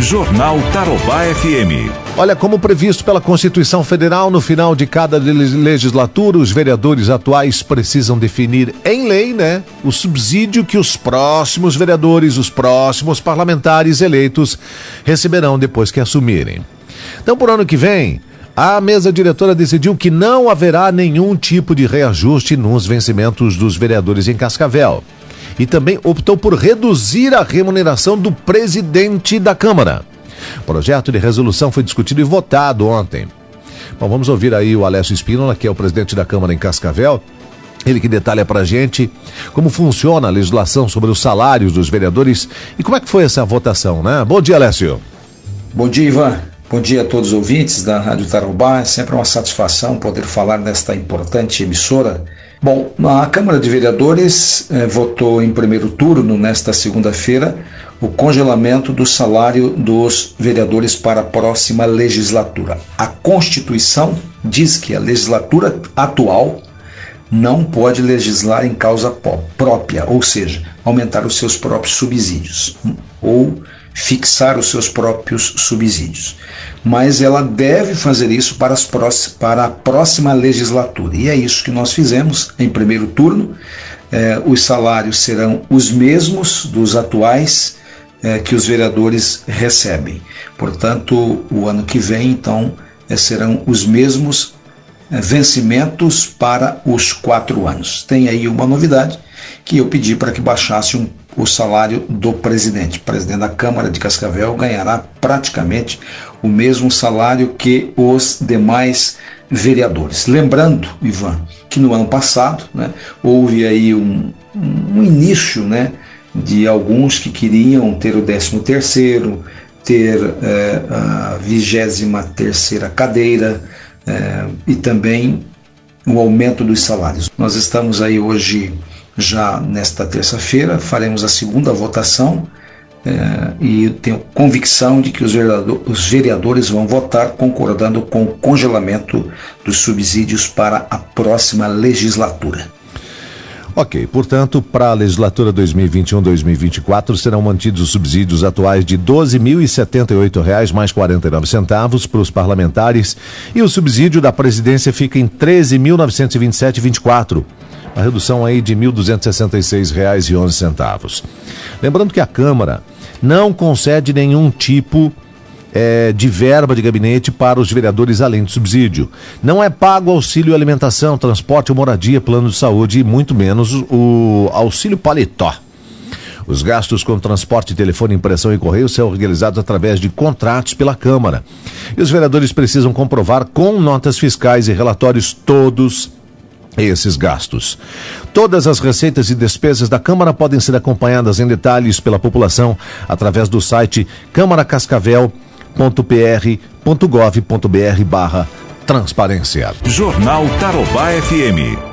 Jornal Tarobá FM. Olha, como previsto pela Constituição Federal, no final de cada legislatura, os vereadores atuais precisam definir em lei, né, o subsídio que os próximos vereadores, os próximos parlamentares eleitos receberão depois que assumirem. Então, por ano que vem, a mesa diretora decidiu que não haverá nenhum tipo de reajuste nos vencimentos dos vereadores em Cascavel e também optou por reduzir a remuneração do presidente da Câmara. O projeto de resolução foi discutido e votado ontem. Bom, vamos ouvir aí o Alessio Espínola, que é o presidente da Câmara em Cascavel. Ele que detalha para a gente como funciona a legislação sobre os salários dos vereadores e como é que foi essa votação, né? Bom dia, Alessio. Bom dia, Ivan. Bom dia a todos os ouvintes da Rádio Tarobá. É sempre uma satisfação poder falar nesta importante emissora Bom, a Câmara de Vereadores eh, votou em primeiro turno, nesta segunda-feira, o congelamento do salário dos vereadores para a próxima legislatura. A Constituição diz que a legislatura atual não pode legislar em causa própria, ou seja, aumentar os seus próprios subsídios ou fixar os seus próprios subsídios. Mas ela deve fazer isso para, para a próxima legislatura. E é isso que nós fizemos em primeiro turno. Eh, os salários serão os mesmos dos atuais eh, que os vereadores recebem. Portanto, o ano que vem, então, eh, serão os mesmos vencimentos para os quatro anos. Tem aí uma novidade que eu pedi para que baixasse um, o salário do presidente. O presidente da Câmara de Cascavel ganhará praticamente o mesmo salário que os demais vereadores. Lembrando, Ivan, que no ano passado né, houve aí um, um início né, de alguns que queriam ter o 13 terceiro, ter é, a 23 terceira cadeira, é, e também o aumento dos salários. Nós estamos aí hoje, já nesta terça-feira, faremos a segunda votação é, e tenho convicção de que os, os vereadores vão votar concordando com o congelamento dos subsídios para a próxima legislatura. Ok, portanto, para a legislatura 2021-2024 serão mantidos os subsídios atuais de R$ 12.078 mais 49 centavos para os parlamentares e o subsídio da presidência fica em R$ 13.927,24 uma redução aí de R$ 1.266,11. Lembrando que a Câmara não concede nenhum tipo é, de verba de gabinete para os vereadores além do subsídio. Não é pago auxílio alimentação, transporte ou moradia, plano de saúde e muito menos o auxílio paletó. Os gastos com transporte, telefone, impressão e correio são realizados através de contratos pela Câmara. E os vereadores precisam comprovar com notas fiscais e relatórios todos esses gastos. Todas as receitas e despesas da Câmara podem ser acompanhadas em detalhes pela população através do site câmaracascavel.com www.pr.gov.br barra transparência. Jornal Tarobá FM.